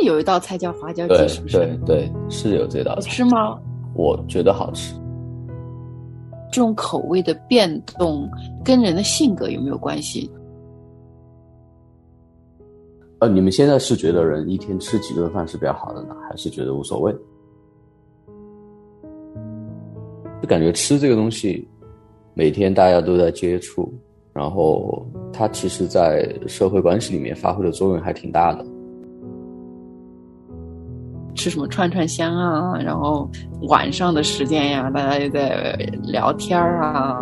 那有一道菜叫花椒鸡，是不是？对对，是有这道好菜，吃吗？我觉得好吃。这种口味的变动跟人的性格有没有关系？呃，你们现在是觉得人一天吃几顿饭是比较好的呢，还是觉得无所谓？就感觉吃这个东西，每天大家都在接触，然后它其实在社会关系里面发挥的作用还挺大的。吃什么串串香啊，然后晚上的时间呀，大家就在聊天儿啊。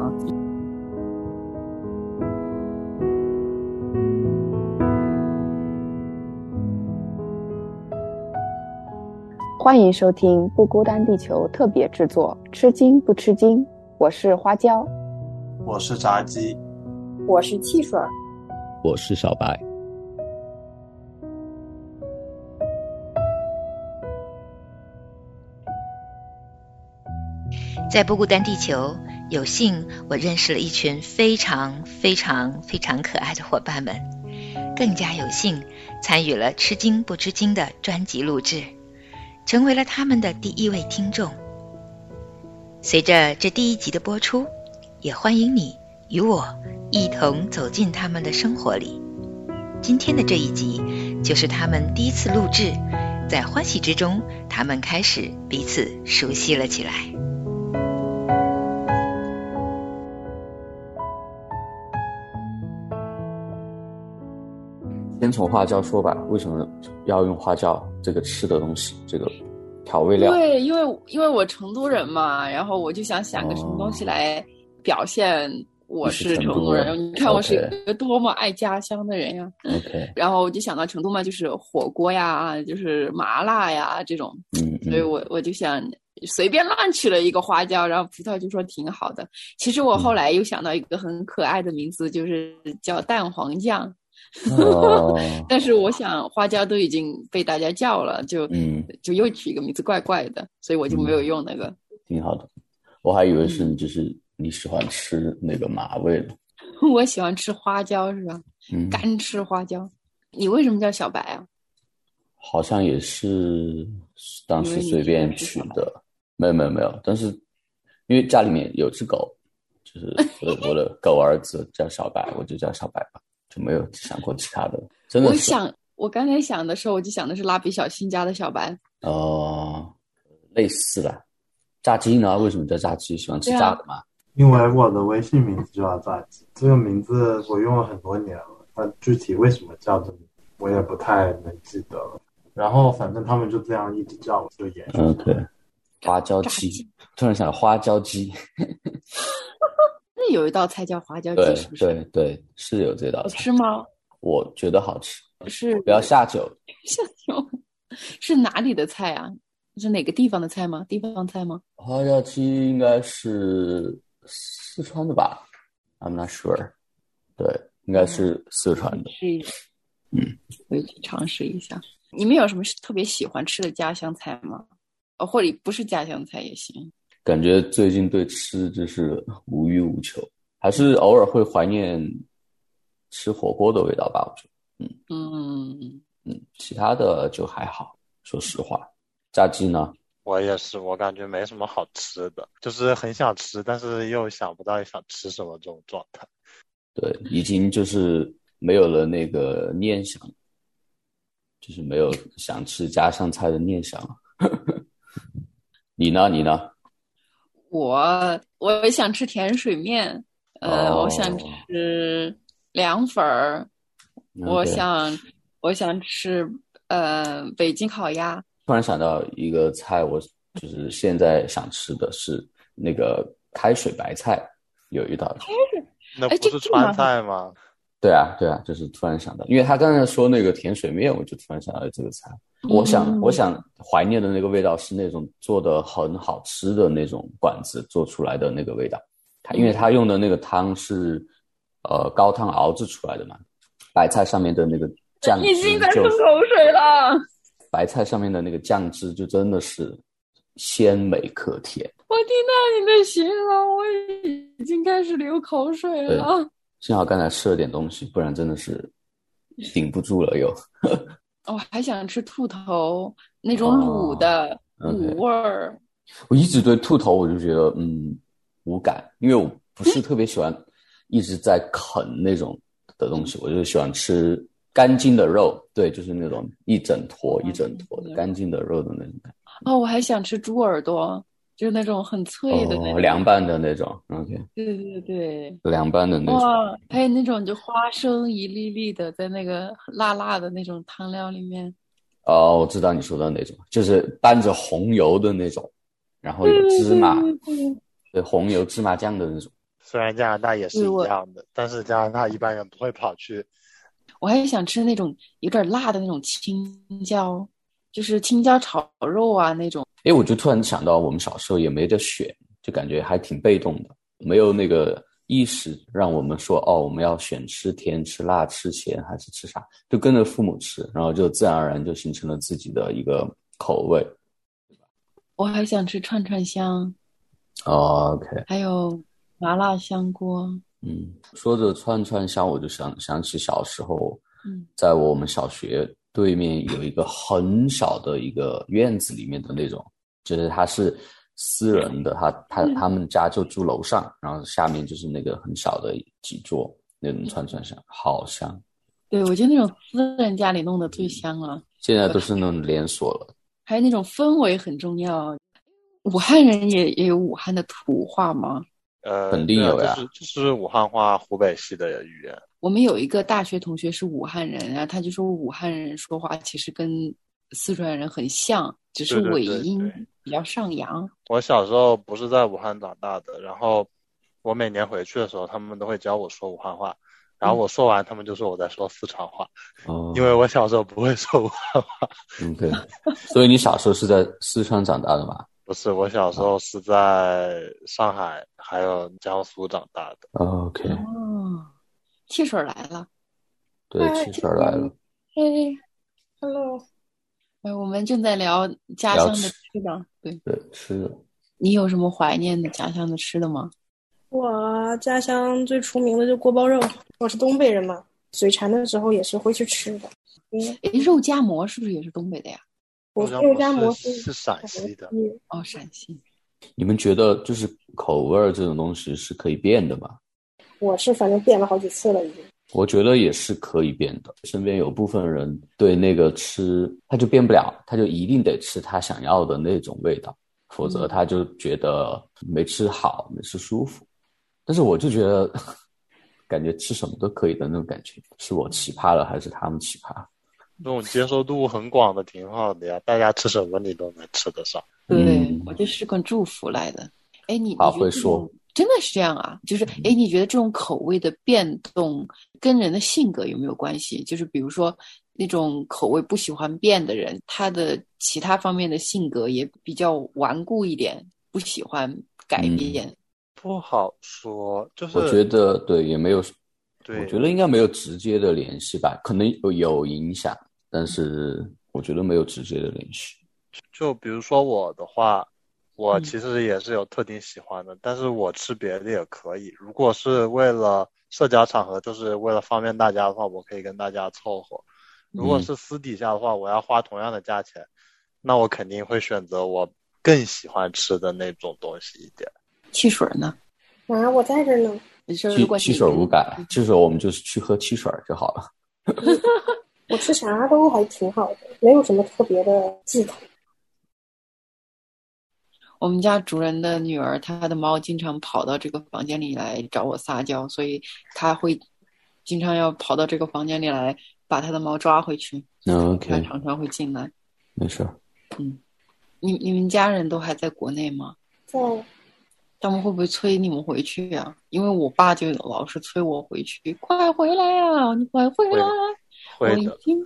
欢迎收听《不孤单地球》特别制作《吃惊不吃惊》，我是花椒，我是炸鸡，我是汽水。我是小白，在不孤单地球，有幸我认识了一群非常非常非常可爱的伙伴们，更加有幸参与了《吃惊不吃惊》的专辑录制，成为了他们的第一位听众。随着这第一集的播出，也欢迎你与我一同走进他们的生活里。今天的这一集就是他们第一次录制，在欢喜之中，他们开始彼此熟悉了起来。先从花椒说吧，为什么要用花椒这个吃的东西，这个调味料？对，因为因为我成都人嘛，然后我就想想个什么东西来表现我是是成都人。你看我是一个多么爱家乡的人呀！OK，然后我就想到成都嘛，就是火锅呀，就是麻辣呀这种，嗯所以嗯，我我就想随便乱取了一个花椒，然后葡萄就说挺好的。其实我后来又想到一个很可爱的名字，就是叫蛋黄酱。哦，但是我想花椒都已经被大家叫了，就嗯，就又取一个名字怪怪的，所以我就没有用那个。挺好的。我还以为嗯是就是你喜欢吃那个麻味的，我喜欢吃花椒是吧？嗯，干吃花椒。你为什么叫小白啊？好像也是当时随便取的，没有没有没有，但是因为家里面有只狗，就是 我的我的狗儿子叫小白，我就叫小白吧，就没有想过其他的，真的我想，我刚才想的时候，我就想的是蜡笔小新家的小白。哦，类似了。炸鸡呢？为什么叫炸鸡？喜欢吃炸的吗？因为我的微信名字就叫炸鸡，这个名字我用了很多年了，但具体为什么叫这名字，我也不太能记得了。然后反正他们就这样一直叫我，就延续。嗯，对，花椒鸡。突然想花椒鸡，那有一道菜叫花椒鸡，是不是？对对，是有这道菜好，吃吗？我觉得好吃。是不要下酒，下酒，是哪里的菜啊？是哪个地方的菜吗？地方菜吗？花椒鸡应该是四川的吧？I'm not sure。对，应该是四川的。试一下，嗯，我也去尝试一下。你们有什么特别喜欢吃的家乡菜吗？哦，或者不是家乡菜也行。感觉最近对吃就是无欲无求，还是偶尔会怀念吃火锅的味道吧。我觉得，嗯，嗯嗯嗯，其他的就还好。说实话，炸鸡呢？我也是，我感觉没什么好吃的，就是很想吃，但是又想不到想吃什么这种状态。对，已经就是没有了那个念想，就是没有想吃家乡菜的念想了。你呢？你呢？我我想吃甜水面，呃，哦我想吃凉粉儿，我想我想吃呃北京烤鸭。突然想到一个菜，我就是现在想吃的是那个开水白菜，有一道菜。哎那不是川菜吗？对啊，对啊，就是突然想到，因为他刚才说那个甜水面，我就突然想到这个菜。我想，嗯我想怀念的那个味道是那种做的很好吃的那种馆子做出来的那个味道。他因为他用的那个汤是呃高汤熬制出来的嘛，白菜上面的那个酱汁已经在就吞口水了，白菜上面的那个酱汁就真的是鲜美可甜。我听到你的形容，我已经开始流口水了。幸好刚才吃了点东西，不然真的是顶不住了又。我还想吃兔头那种卤的卤味儿。我一直对兔头我就觉得嗯无感，因为我不是特别喜欢 一直在啃那种的东西，我就喜欢吃干净的肉，对，就是那种一整坨一整坨的干净的肉的那种感觉，哦，我还想吃猪耳朵，就是那种很脆的那哦，种。凉拌的那种，OK，对对对。凉拌的那种，哇，还有那种就花生一粒粒的，在那个辣辣的那种汤料里面。哦，我知道你说的那种，就是拌着红油的那种，然后有芝麻，对对对对，红油芝麻酱的那种。虽然加拿大也是一样的，但是加拿大一般人不会跑去。我还想吃那种有点辣的那种青椒，就是青椒炒肉啊那种。哎，我就突然想到，我们小时候也没得选，就感觉还挺被动的，没有那个意识让我们说哦，我们要选吃甜、吃辣、吃咸还是吃啥，就跟着父母吃，然后就自然而然就形成了自己的一个口味。我还想吃串串香，哦 OK，还有麻辣香锅。嗯，说着串串香，我就想想起小时候，嗯，在我们小学对面有一个很小的一个院子里面的那种，就是它是私人的，他他他们家就住楼上，然后下面就是那个很小的几桌那种串串香，好香。对，我觉得那种私人家里弄的最香了，现在都是那种连锁了，还有那种氛围很重要。武汉人也也有武汉的土话吗？呃，肯定有呀啊就是就是武汉话湖北系的语言。我们有一个大学同学是武汉人，然后他就说武汉人说话其实跟四川人很像，只是对对尾音对对比较上扬。我小时候不是在武汉长大的，然后我每年回去的时候，他们都会教我说武汉话，然后我说完，他们就说我在说四川话，哦，因为我小时候不会说武汉话。OK，所以你小时候是在四川长大的吗不是，我小时候是在上海还有江苏长大的。？OK，哦，汽水来了，对，汽水来了。嘿，Hello，哎，我们正在聊家乡的吃吃的，对对，吃的。你有什么怀念的家乡的吃的吗？我家乡最出名的就锅包肉，我是东北人嘛，嘴馋的时候也是会去吃的。嗯，诶，肉夹馍是不是也是东北的呀？我肉夹馍馍是是陕西的嗯哦，陕西。你们觉得就是口味儿这种东西是可以变的吗？我是反正变了好几次了已经。我觉得也是可以变的。身边有部分人对那个吃，他就变不了，他就一定得吃他想要的那种味道，否则他就觉得没吃好，没吃舒服。但是我就觉得，感觉吃什么都可以的那种感觉，是我奇葩了还是他们奇葩？那种接受度很广的挺好的呀，大家吃什么你都能吃得上。对，嗯我就是个祝福来的。哎，你好你会说真的是这样啊？就是哎，你觉得这种口味的变动跟人的性格有没有关系？就是比如说那种口味不喜欢变的人，他的其他方面的性格也比较顽固一点，不喜欢改嗯变。不好说，就是我觉得对，也没有，对我觉得应该没有直接的联系吧，可能有有影响，但是我觉得没有直接的联系。就比如说我的话，我嗯其实也是有特定喜欢的，但是我吃别的也可以。如果是为了社交场合，就是为了方便大家的话，我可以跟大家凑合。如果嗯是私底下的话，我要花同样的价钱，那我肯定会选择我更喜欢吃的那种东西一点。汽水呢？啊，我在这儿呢。你说如汽果汽水无感，汽水我们就是去喝汽水就好了。我吃啥都还挺好的，没有什么特别的忌口。我们家主人的女儿，她的猫经常跑到这个房间里来找我撒娇，所以她会经常要跑到这个房间里来把她的猫抓回去。那她常常会进来。没事儿。你你们家人都还在国内吗？在他们会不会催你们回去呀、因为我爸就老是催我回去，快回来呀、你快回来！我会的，已经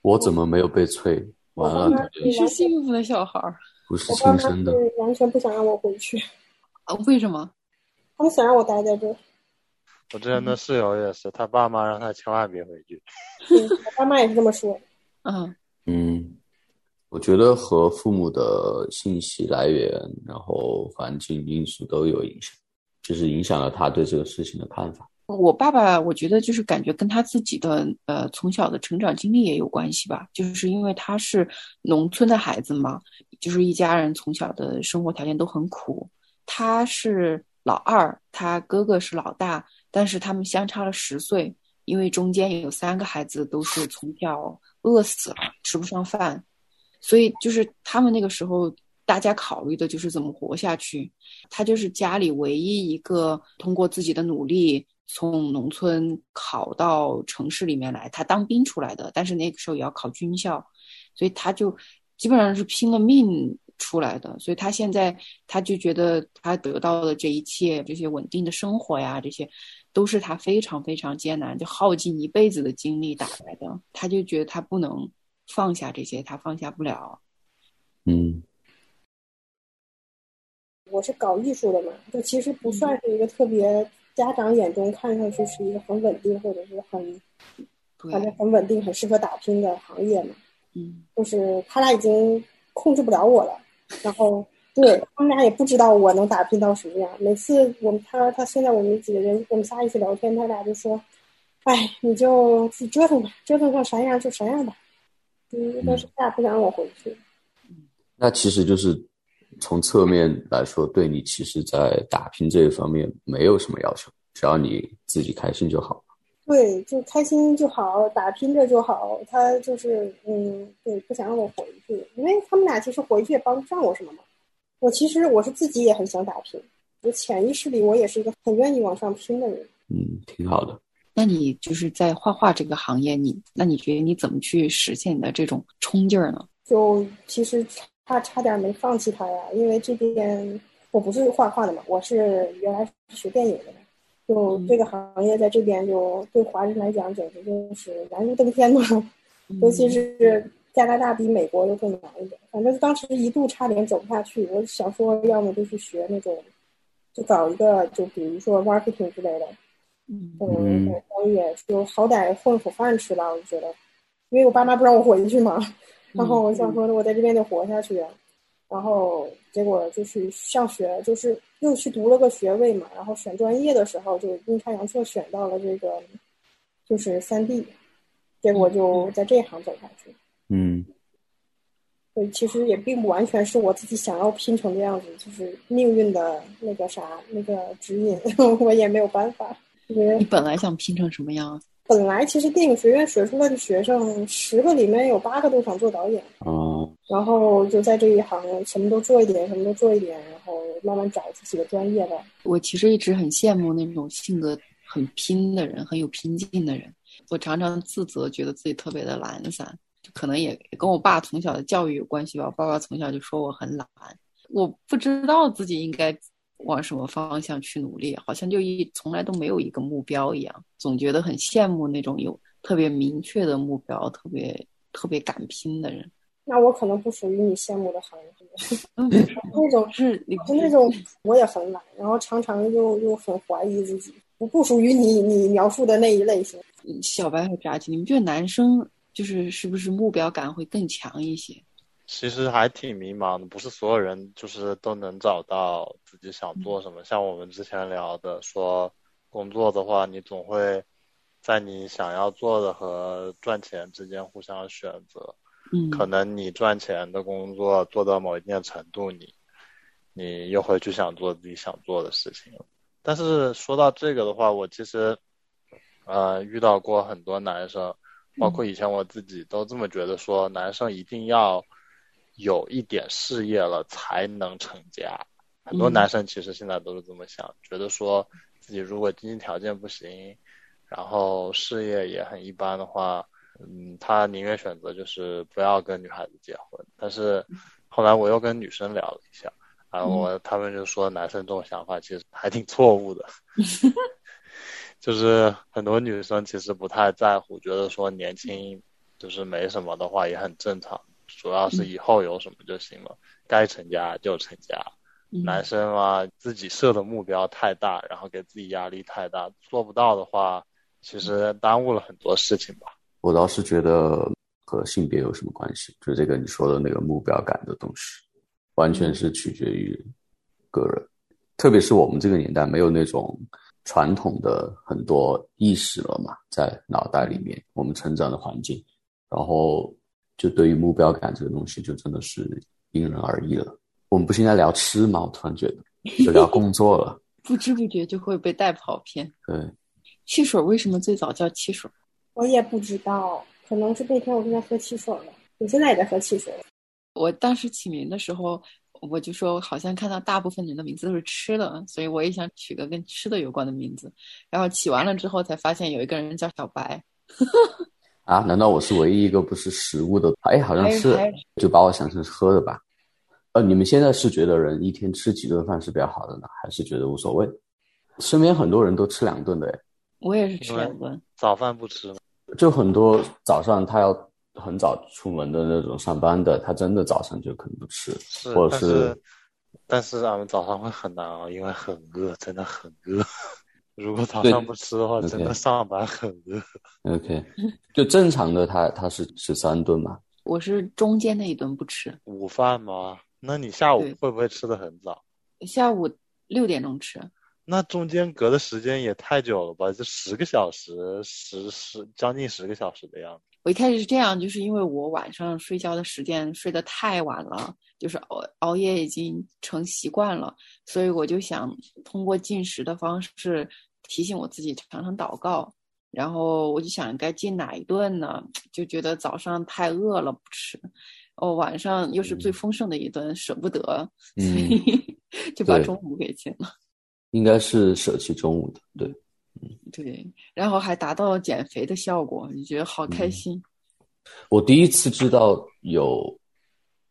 我怎么没有被催？完了，你是幸福的小孩儿不是我爸妈亲生的。是完全不想让我回去，啊？为什么？他们想让我待在这儿。我之前的室友也是，他爸妈让他千万别回去。嗯，我爸妈也是这么说。嗯，嗯，我觉得和父母的信息来源，然后环境因素都有影响，就是影响了他对这个事情的看法。我爸爸，我觉得就是感觉跟他自己的呃从小的成长经历也有关系吧，就是因为他是农村的孩子嘛，就是一家人从小的生活条件都很苦。他是老二，他哥哥是老大，但是他们相差了十岁，因为中间有三个孩子都是从小饿死了，吃不上饭，所以就是他们那个时候。大家考虑的就是怎么活下去。他就是家里唯一一个通过自己的努力从农村考到城市里面来。他当兵出来的，但是那个时候也要考军校，所以他就基本上是拼了命出来的。所以他现在他就觉得他得到的这一切，这些稳定的生活呀，这些都是他非常非常艰难，就耗尽一辈子的精力打来的。他就觉得他不能放下这些，他放下不了。嗯。我是搞艺术的嘛，就其实不算是一个特别家长眼中看上去是一个很稳定或者是很，反正很稳定、很适合打拼的行业嘛。嗯，就是他俩已经控制不了我了，然后对他们俩也不知道我能打拼到什么样。每次我们他他现在我们几个人我们仨一起聊天，他俩就说：“哎，你就自己折腾吧，折腾成啥样就啥样吧。”嗯，但是他俩不想让我回去。那其实就是。从侧面来说，对你其实，在打拼这一方面没有什么要求，只要你自己开心就好。对，就开心就好，打拼着就好。他就是，嗯，对，不想让我回去，因为他们俩其实回去也帮不上我什么嘛。我其实我是自己也很想打拼，我潜意识里我也是一个很愿意往上拼的人。嗯，挺好的。那你就是在画画这个行业，你那你觉得你怎么去实现你的这种冲劲儿呢？就其实。差差点没放弃他呀，因为这边我不是画画的嘛，我是原来是学电影的，就这个行业在这边就对华人来讲简直就是难如登天嘛，尤其是加拿大比美国又更难一点。反正当时一度差点走不下去，我想说要么就去学那种，就搞一个就比如说 marketing 之类的，嗯，商业就好歹混口饭吃吧，我就觉得，因为我爸妈不让我回去嘛。然后我想说，我在这边得活下去，然后结果就去上学，就是又去读了个学位嘛。然后选专业的时候，就阴差阳错选到了这个，就是三 D，结果就在这一行走下去。嗯，所以，其实也并不完全是我自己想要拼成这样子，就是命运的那个啥那个指引，我也没有办法。你本来想拼成什么样？本来其实电影学院学出来的学生，十个里面有八个都想做导演。哦。然后就在这一行，什么都做一点，什么都做一点，然后慢慢找自己的专业吧。我其实一直很羡慕那种性格很拼的人，很有拼劲的人。我常常自责，觉得自己特别的懒散，就可能也跟我爸从小的教育有关系吧。我爸爸从小就说我很懒，我不知道自己应该。往什么方向去努力？好像就一从来都没有一个目标一样，总觉得很羡慕那种有特别明确的目标、特别特别敢拼的人。那我可能不属于你羡慕的行业，那种是就那种 我也很懒，然后常常又又很怀疑自己，我不属于你你描述的那一类型。小白和扎鸡，你们觉得男生就是是不是目标感会更强一些？其实还挺迷茫的，不是所有人就是都能找到自己想做什么。像我们之前聊的，说工作的话，你总会在你想要做的和赚钱之间互相选择。嗯，可能你赚钱的工作做到某一定程度，你你又会去想做自己想做的事情。但是说到这个的话，我其实呃遇到过很多男生，包括以前我自己都这么觉得，说男生一定要。有一点事业了才能成家，很多男生其实现在都是这么想，觉得说自己如果经济条件不行，然后事业也很一般的话，嗯，他宁愿选择就是不要跟女孩子结婚。但是后来我又跟女生聊了一下，然后我他们就说男生这种想法其实还挺错误的，就是很多女生其实不太在乎，觉得说年轻就是没什么的话也很正常。主要是以后有什么就行了，该成家就成家。男生嘛，自己设的目标太大，然后给自己压力太大，做不到的话，其实耽误了很多事情吧。我倒是觉得和性别有什么关系？就这个你说的那个目标感的东西，完全是取决于个人。特别是我们这个年代，没有那种传统的很多意识了嘛，在脑袋里面，我们成长的环境，然后就对于目标感这个东西，就真的是因人而异了。我们不是应该聊吃吗？我突然觉得就聊工作了，不知不觉就会被带跑偏。对，汽水为什么最早叫汽水？我也不知道，可能是那天我正在喝汽水了，我现在也在喝汽水。我当时起名的时候。我就说，好像看到大部分人的名字都是吃的，所以我也想取个跟吃的有关的名字。然后起完了之后，才发现有一个人叫小白。啊？难道我是唯一一个不是食物的？哎，好像是，就把我想成是喝的吧？呃，你们现在是觉得人一天吃几顿饭是比较好的呢，还是觉得无所谓？身边很多人都吃两顿的，哎，我也是吃两顿，早饭不吃，就很多早上他要。很早出门的那种上班的，他真的早上就可能不吃，或者是，但是俺们早上会很难熬，因为很饿，真的很饿。如果早上不吃的话，真的上班很饿。OK，就正常的他他是吃三顿嘛？我是中间那一顿不吃。午饭吗？那你下午会不会吃的很早？下午六点钟吃。那中间隔的时间也太久了吧？就十个小时，十十将近十个小时的样子。我一开始是这样，就是因为我晚上睡觉的时间睡得太晚了，就是熬熬夜已经成习惯了，所以我就想通过进食的方式提醒我自己常常祷告。然后我就想该进哪一顿呢？就觉得早上太饿了不吃，哦，晚上又是最丰盛的一顿，舍不得，所以就把中午给进了。应该是舍弃中午的，对。对，然后还达到了减肥的效果，你觉得好开心。我第一次知道有，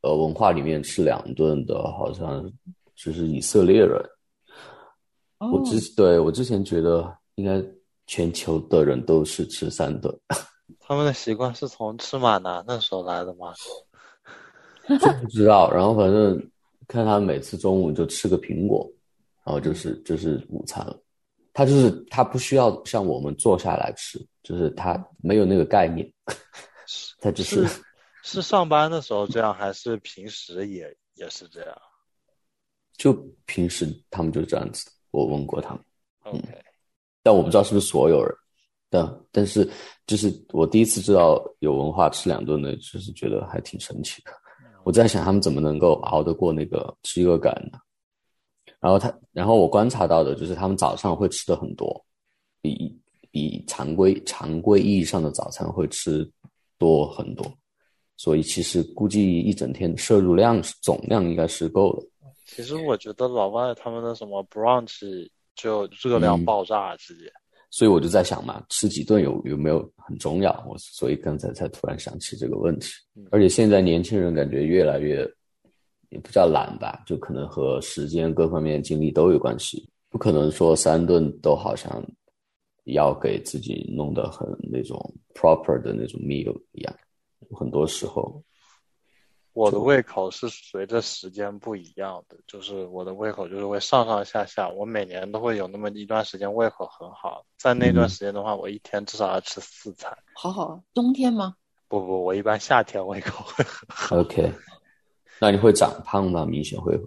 呃，文化里面吃两顿的，好像就是以色列人。我之对我之前觉得应该全球的人都是吃三顿。他们的习惯是从吃马南那时候来的吗？不知道。然后反正看他每次中午就吃个苹果，然后就是就是午餐了。他就是他不需要像我们坐下来吃，就是他没有那个概念，他就是是上班的时候这样，还是平时也也是这样？就平时他们就这样子，我问过他们，OK，但我不知道是不是所有人，但但是就是我第一次知道有文化吃两顿的，就是觉得还挺神奇的。我在想他们怎么能够熬得过那个饥饿感呢？然后他，然后我观察到的就是，他们早上会吃的很多，比比常规常规意义上的早餐会吃多很多，所以其实估计一整天摄入量总量应该是够的。其实我觉得老外他们的什么 brunch 就热量爆炸直接，所以我就在想嘛，吃几顿有有没有很重要？我所以刚才才突然想起这个问题。而且现在年轻人感觉越来越。也不叫懒吧，就可能和时间各方面精力都有关系。不可能说三顿都好像要给自己弄得很那种 proper 的那种 meal 一样。很多时候，我的胃口是随着时间不一样的，就是我的胃口就是会上上下下。我每年都会有那么一段时间胃口很好，在那段时间的话，我一天至少要吃四餐。好好，冬天吗？不不，我一般夏天胃口会很好。OK。那你会长胖吗？明显会。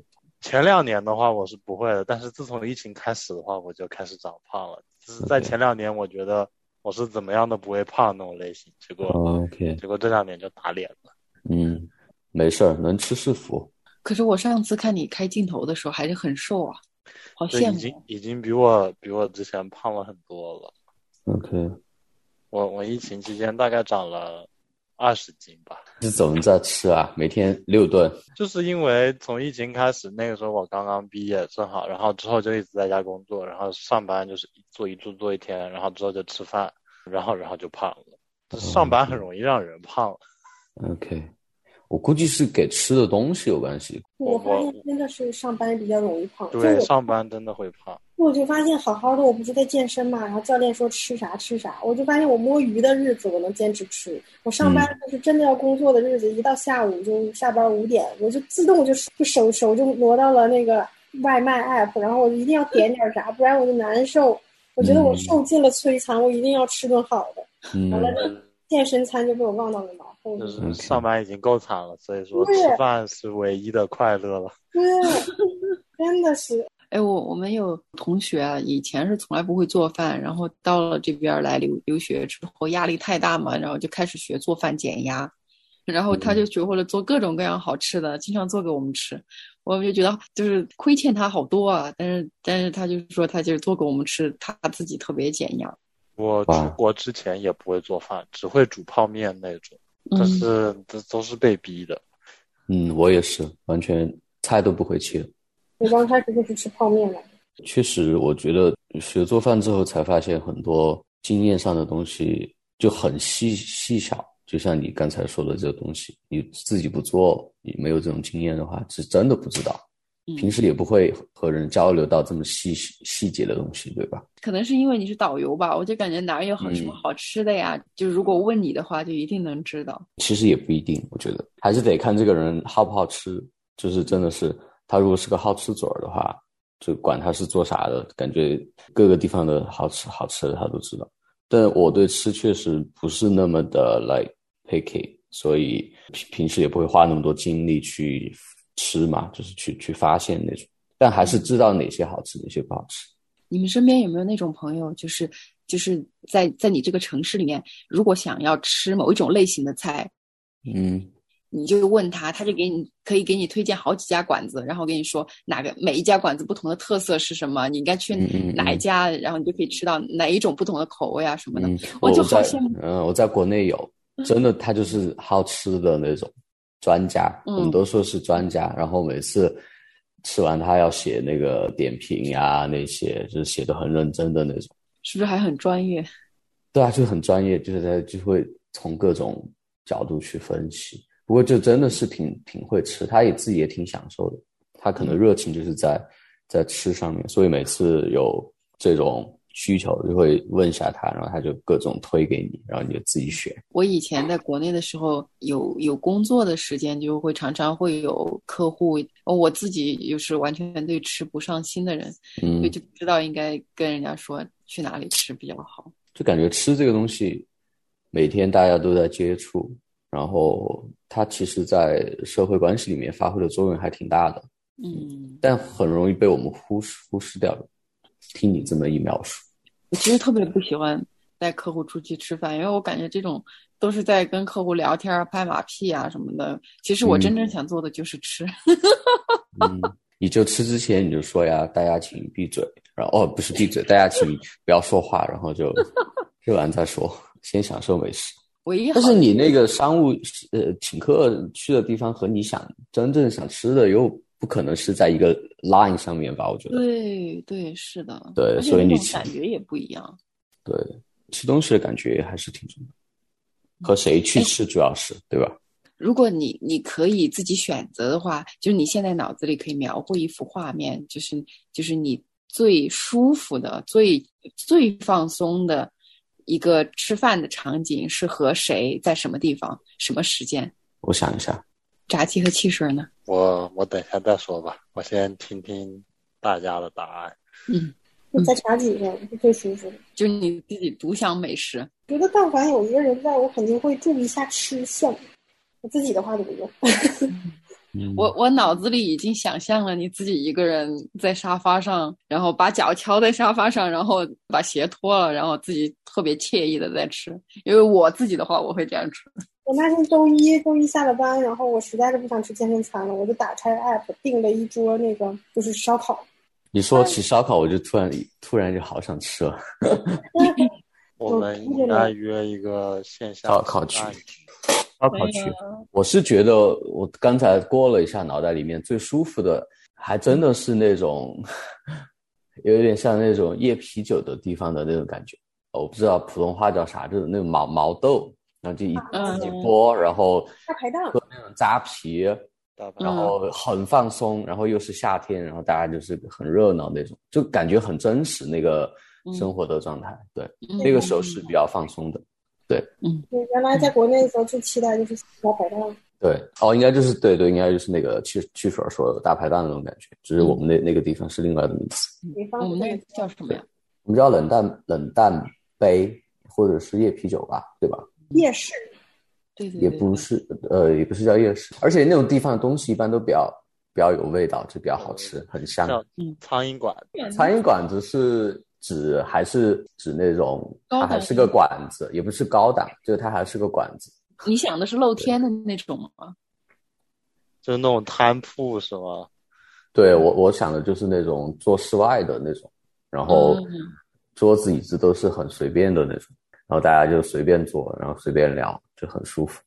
前两年的话我是不会的，但是自从疫情开始的话，我就开始长胖了。就是在前两年，我觉得我是怎么样都不会胖那种类型，结果 OK，结果这两年就打脸了。嗯，没事儿，能吃是福。可是我上次看你开镜头的时候还是很瘦啊，好羡慕。已经已经比我比我之前胖了很多了。OK，我我疫情期间大概长了。二十斤吧，你怎么在吃啊？每天六顿，就是因为从疫情开始，那个时候我刚刚毕业，正好，然后之后就一直在家工作，然后上班就是做一做做一天，然后之后就吃饭，然后然后就胖了。上班很容易让人胖。OK。我估计是给吃的东西有关系。我发现真的是上班比较容易胖。对，上班真的会胖。我就发现好好的，我不是在健身嘛，然后教练说吃啥吃啥，我就发现我摸鱼的日子我能坚持吃。我上班就是真的要工作的日子，一到下午就下班五点，我就自动就就手手就挪到了那个外卖 app，然后我一定要点点啥，不然我就难受。我觉得我受尽了摧残，我一定要吃顿好的。完了，健身餐就被我忘到了脑后。就是上班已经够惨了，所以说吃饭是唯一的快乐了。对，真的是。哎，我我们有同学啊，以前是从来不会做饭，然后到了这边来留留学之后，压力太大嘛，然后就开始学做饭减压，然后他就学会了做各种各样好吃的，经常做给我们吃。我们就觉得就是亏欠他好多啊，但是但是他就是说他就是做给我们吃，他自己特别减压。我出国之前也不会做饭，只会煮泡面那种，但是这都是被逼的。嗯，我也是，完全菜都不会切。我刚开始就是吃泡面的。确实，我觉得学做饭之后才发现很多经验上的东西就很细细小。就像你刚才说的这个东西，你自己不做，你没有这种经验的话，是真的不知道。平时也不会和人交流到这么细细节的东西，对吧？可能是因为你是导游吧，我就感觉哪儿有好什么好吃的呀，就如果问你的话，就一定能知道。其实也不一定，我觉得还是得看这个人好不好吃。就是真的是他如果是个好吃嘴儿的话，就管他是做啥的，感觉各个地方的好吃好吃的他都知道。但我对吃确实不是那么的 like picky，所以平平时也不会花那么多精力去。吃嘛，就是去去发现那种，但还是知道哪些好吃，哪些不好吃。你们身边有没有那种朋友，就是就是在在你这个城市里面，如果想要吃某一种类型的菜，嗯，你就问他，他就给你可以给你推荐好几家馆子，然后跟你说哪个每一家馆子不同的特色是什么，你应该去哪一家，然后你就可以吃到哪一种不同的口味啊什么的。我就好羡慕。嗯，我在国内有，真的，他就是好吃的那种。专家，我们都说是专家。然后每次吃完，他要写那个点评呀，那些就是写的很认真的那种。是不是还很专业？对啊，就很专业，就是他就会从各种角度去分析。不过就真的是挺挺会吃，他也自己也挺享受的。他可能热情就是在在吃上面，所以每次有这种。需求就会问一下他，然后他就各种推给你，然后你就自己选。我以前在国内的时候，有有工作的时间，就会常常会有客户。我自己又是完全对吃不上心的人，嗯，所以就不知道应该跟人家说去哪里吃比较好。就感觉吃这个东西，每天大家都在接触，然后它其实，在社会关系里面发挥的作用还挺大的，嗯，但很容易被我们忽视忽视掉的。听你这么一描述，我其实特别不喜欢带客户出去吃饭，因为我感觉这种都是在跟客户聊天、拍马屁啊什么的。其实我真正想做的就是吃。嗯，你就吃之前你就说呀，大家请闭嘴，然后哦不是闭嘴，大家请不要说话，然后就吃完再说，先享受美食。唯一但是你那个商务呃请客去的地方和你想真正想吃的又。不可能是在一个 line 上面吧？我觉得对对是的，对，所以你感觉也不一样。对，吃东西的感觉还是挺重要，和谁去吃主要是对吧？如果你你可以自己选择的话，就是你现在脑子里可以描绘一幅画面，就是就是你最舒服的、最最放松的一个吃饭的场景是和谁在什么地方、什么时间？我想一下。炸鸡和汽水呢？我我等一下再说吧，我先听听大家的答案。嗯，我在茶几上是最舒服的，就是你自己独享美食。觉得但凡有一个人在，我肯定会注意一下吃相。我自己的话就不用。我我脑子里已经想象了你自己一个人在沙发上，然后把脚敲在沙发上，然后把鞋脱了，然后自己特别惬意的在吃。因为我自己的话，我会这样吃。我那天周一周一下了班，然后我实在是不想吃健身餐了，我就打开 app 订了一桌那个就是烧烤。你说起烧烤，我就突然突然就好想吃了。我们应该约一个线下烧烤区。烧烤区，我是觉得我刚才过了一下脑袋里面最舒服的，还真的是那种有点像那种夜啤酒的地方的那种感觉。我不知道普通话叫啥，就是那种毛毛豆。然后就一自己剥，然后大排档喝那种扎啤，然后很放松，然后又是夏天，然后大家就是很热闹那种，就感觉很真实那个生活的状态。对，那个时候是比较放松的。对，嗯，对，原来在国内的时候最期待就是大排档。对，哦，应该就是对对，应该就是那个汽汽水说大排档那种感觉，只是我们那那个地方是另外的名字。我们那个叫什么呀？我们叫冷淡冷淡杯或者是夜啤酒吧，对吧？夜市，对对，也不是，呃，也不是叫夜市，而且那种地方的东西一般都比较比较有味道，就比较好吃，很香。像嗯苍蝇馆，苍蝇馆子是指还是指那种它还是个馆子，也不是高档，就是它还是个馆子。你想的是露天的那种吗？就是那种摊铺是吗？对我我想的就是那种做室外的那种，然后嗯桌子椅子都是很随便的那种，然后大家就随便坐，然后随便聊，就很舒服。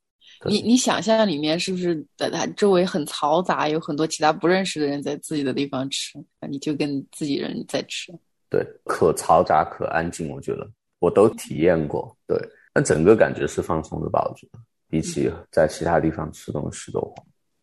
你你想象里面是不是在它周围很嘈杂，有很多其他不认识的人在自己的地方吃，你就跟自己人在吃。对，可嘈杂可安静，我觉得我都体验过。对，那整个感觉是放松的吧？我觉得比起在其他地方吃东西的话，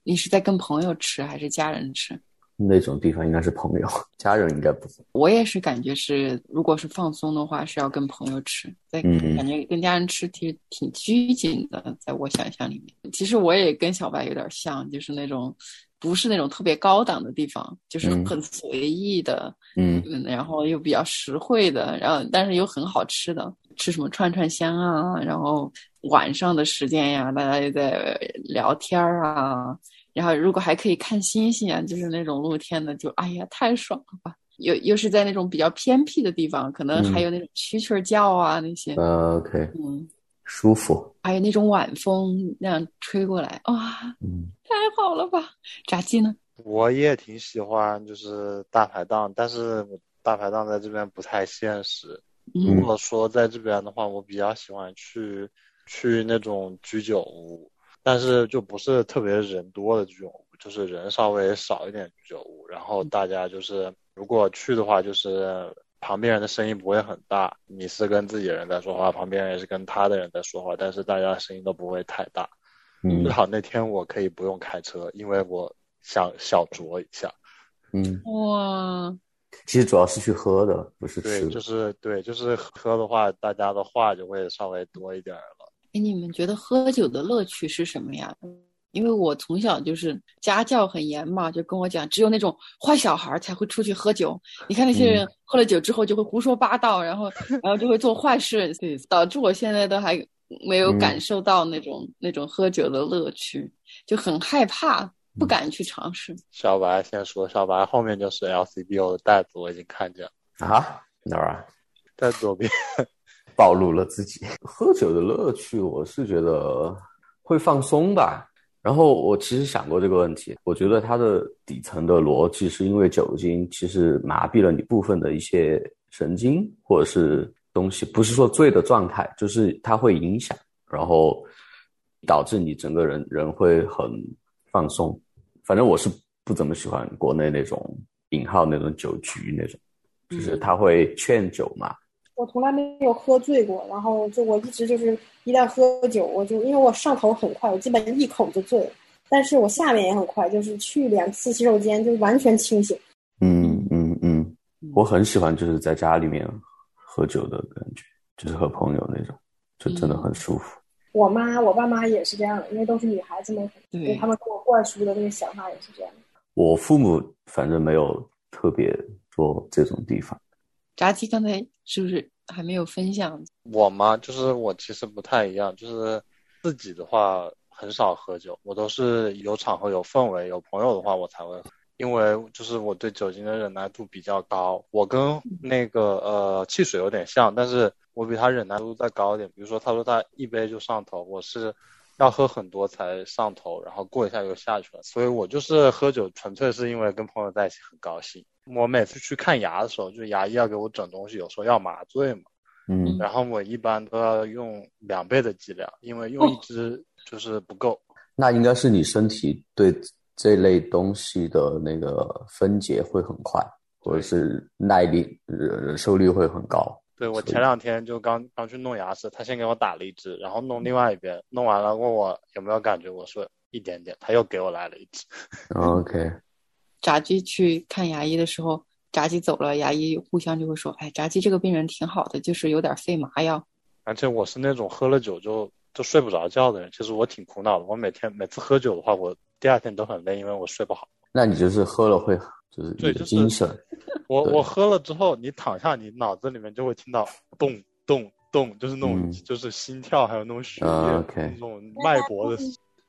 你是在跟朋友吃还是家人吃？那种地方应该是朋友，家人应该不会。我也是感觉是，如果是放松的话，是要跟朋友吃。在嗯感觉跟家人吃，其实挺拘谨的，在我想象里面。其实我也跟小白有点像，就是那种不是那种特别高档的地方，就是嗯很随意的，嗯嗯，然后又比较实惠的，然后但是又很好吃的，吃什么串串香啊，然后晚上的时间呀，大家又在聊天儿啊，然后如果还可以看星星啊，就是那种露天的，就哎呀太爽了吧！又又是在那种比较偏僻的地方，可能还有那种蛐蛐儿叫啊那些，呃，OK，嗯，舒服。还有那种晚风那样吹过来，哇，嗯太好了吧！炸鸡呢？我也挺喜欢就是大排档，但是我大排档在这边不太现实。如嗯果说在这边的话，我比较喜欢去去那种居酒屋，但是就不是特别人多的居酒屋，就是人稍微少一点居酒屋。然后大家就是如果去的话，就是旁边人的声音不会很大，你是跟自己人在说话，旁边人也是跟他的人在说话，但是大家声音都不会太大。嗯最好那天我可以不用开车，因为我想小酌一下。嗯，哇，其实主要是去喝的，不是吃对，就是对，就是喝的话，大家的话就会稍微多一点儿了。哎，你们觉得喝酒的乐趣是什么呀？因为我从小就是家教很严嘛，就跟我讲，只有那种坏小孩才会出去喝酒。你看那些人喝了酒之后就会胡说八道，然后 然后就会做坏事，对，导致我现在都还没有感受到那种、那种喝酒的乐趣，就很害怕，不敢去尝试。小白先说，小白后面就是 LCBO 的袋子，我已经看见了，啊，哪儿啊？在左边。暴露了自己。喝酒的乐趣，我是觉得会放松吧。然后我其实想过这个问题，我觉得它的底层的逻辑是因为酒精其实麻痹了你部分的一些神经或者是东西，不是说醉的状态，就是它会影响，然后导致你整个人人会很放松。反正我是不怎么喜欢国内那种引号那种酒局那种，就是他会劝酒嘛，我从来没有喝醉过，然后就我一直就是一旦喝酒，我就因为我上头很快，我基本一口就醉了，但是我下面也很快，就是去两次洗手间就完全清醒。嗯嗯嗯，我很喜欢就是在家里面喝酒的感觉，就是和朋友那种，就真的很舒服。我妈、我爸妈也是这样的，因为都是女孩子嘛，所以对他们给我灌输的那个想法也是这样的。我父母反正没有特别做这种地方。炸鸡刚才是不是还没有分享？我嘛，就是我其实不太一样，就是自己的话很少喝酒，我都是有场合、有氛围、有朋友的话我才会喝。因为就是我对酒精的忍耐度比较高，我跟那个呃汽水有点像，但是我比他忍耐度再高一点。比如说他说他一杯就上头，我是要喝很多才上头，然后过一下又下去了。所以我就是喝酒纯粹是因为跟朋友在一起很高兴。我每次去看牙的时候，就牙医要给我整东西，有时候要麻醉嘛，嗯然后我一般都要用两倍的剂量，因为用一支就是不够。那应该是你身体对这类东西的那个分解会很快，或者是耐力、忍忍受力会很高。对，我前两天就刚刚去弄牙齿，他先给我打了一支，然后弄另外一边，弄完了问我有没有感觉，我说一点点，他又给我来了一支。OK，炸鸡去看牙医的时候，炸鸡走了，牙医互相就会说：“哎，炸鸡这个病人挺好的，就是有点费麻药。而且我是那种喝了酒就就睡不着觉的人，其实我挺苦恼的。我每天每次喝酒的话，我第二天都很累，因为我睡不好。那你就是喝了会就是对就是精神，我我喝了之后，你躺下，你脑子里面就会听到咚咚咚，就是那种、嗯就是心跳，还有那种血液、啊，OK 那种脉搏的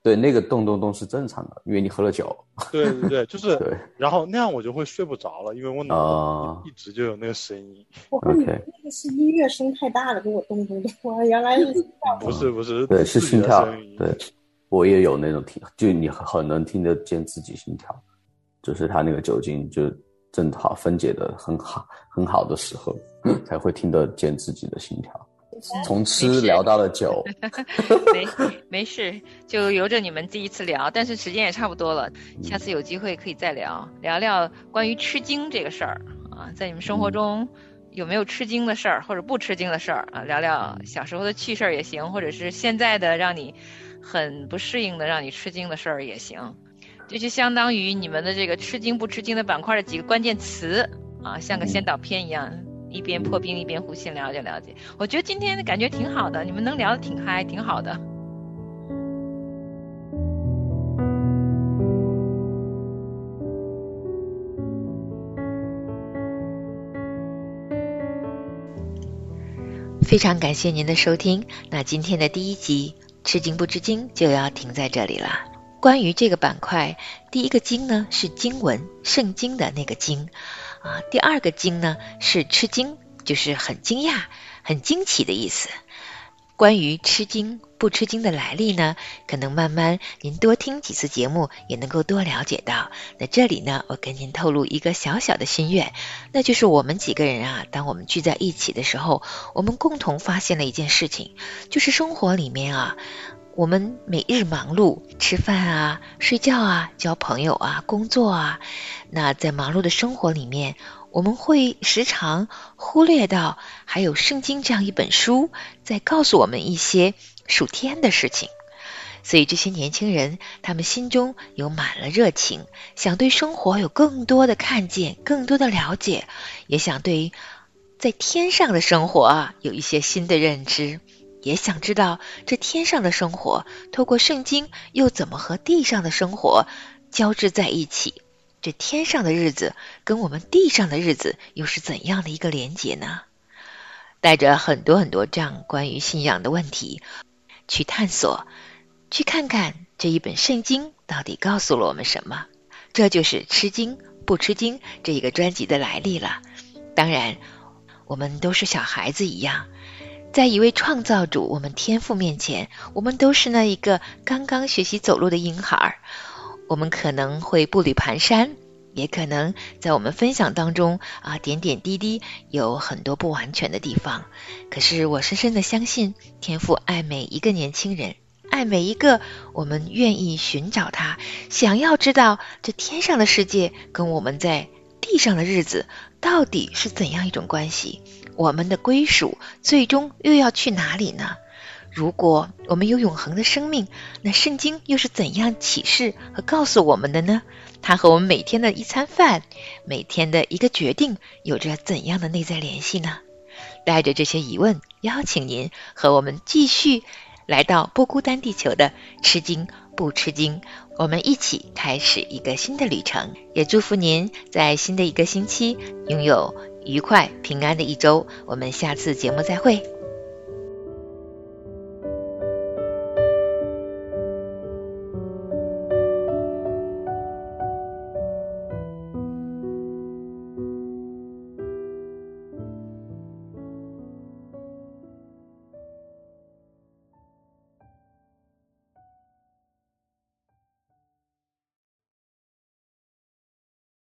对，那个咚咚咚是正常的，因为你喝了酒。对对对，就是 对，然后那样我就会睡不着了，因为我脑啊子一直就有那个声音。我跟你 OK 那个是音乐声太大了，给我咚咚咚。我原来是不是不是，对，是心跳声音。对，我也有那种听，就你很能听得见自己心跳，就是他那个酒精就正好分解的很好很好的时候，才会听得见自己的心跳。从吃聊到了酒，没没事，就由着你们第一次聊，但是时间也差不多了，下次有机会可以再聊聊聊关于吃惊这个事儿啊，在你们生活中有没有吃惊的事儿，或者不吃惊的事儿啊？聊聊小时候的趣事儿也行，或者是现在的让你很不适应的、让你吃惊的事儿也行。这就相当于你们的这个吃惊不吃惊的板块的几个关键词啊，像个先导片一样，一边破冰一边互信了解了解。我觉得今天的感觉挺好的，你们能聊得挺嗨，挺好的。非常感谢您的收听，那今天的第一集《吃惊不吃惊》就要停在这里了。关于这个板块，第一个经呢是经文，圣经的那个经，啊，第二个惊呢是吃惊，就是很惊讶、很惊奇的意思。关于吃惊不吃惊的来历呢，可能慢慢您多听几次节目也能够多了解到。那这里呢，我跟您透露一个小小的心愿，那就是我们几个人啊，当我们聚在一起的时候，我们共同发现了一件事情，就是生活里面啊，我们每日忙碌，吃饭啊、睡觉啊、交朋友啊、工作啊，那在忙碌的生活里面，我们会时常忽略到，还有圣经这样一本书在告诉我们一些属天的事情。所以这些年轻人，他们心中有满了热情，想对生活有更多的看见，更多的了解，也想对在天上的生活啊有一些新的认知，也想知道这天上的生活透过圣经又怎么和地上的生活交织在一起。这天上的日子跟我们地上的日子又是怎样的一个连结呢？带着很多很多这样关于信仰的问题去探索，去看看这一本圣经到底告诉了我们什么。这就是吃惊不吃惊这一个专辑的来历了。当然，我们都是小孩子一样，在一位创造主、我们天赋面前，我们都是那一个刚刚学习走路的婴孩儿。我们可能会步履蹒跚，也可能在我们分享当中啊点点滴滴有很多不完全的地方。可是我深深的相信，天赋爱每一个年轻人，爱每一个我们愿意寻找他，想要知道这天上的世界跟我们在地上的日子到底是怎样一种关系，我们的归属最终又要去哪里呢？如果我们有永恒的生命，那圣经又是怎样启示和告诉我们的呢？它和我们每天的一餐饭、每天的一个决定有着怎样的内在联系呢？带着这些疑问，邀请您和我们继续来到不孤单地球的吃惊不吃惊，我们一起开始一个新的旅程。也祝福您在新的一个星期拥有愉快平安的一周。我们下次节目再会。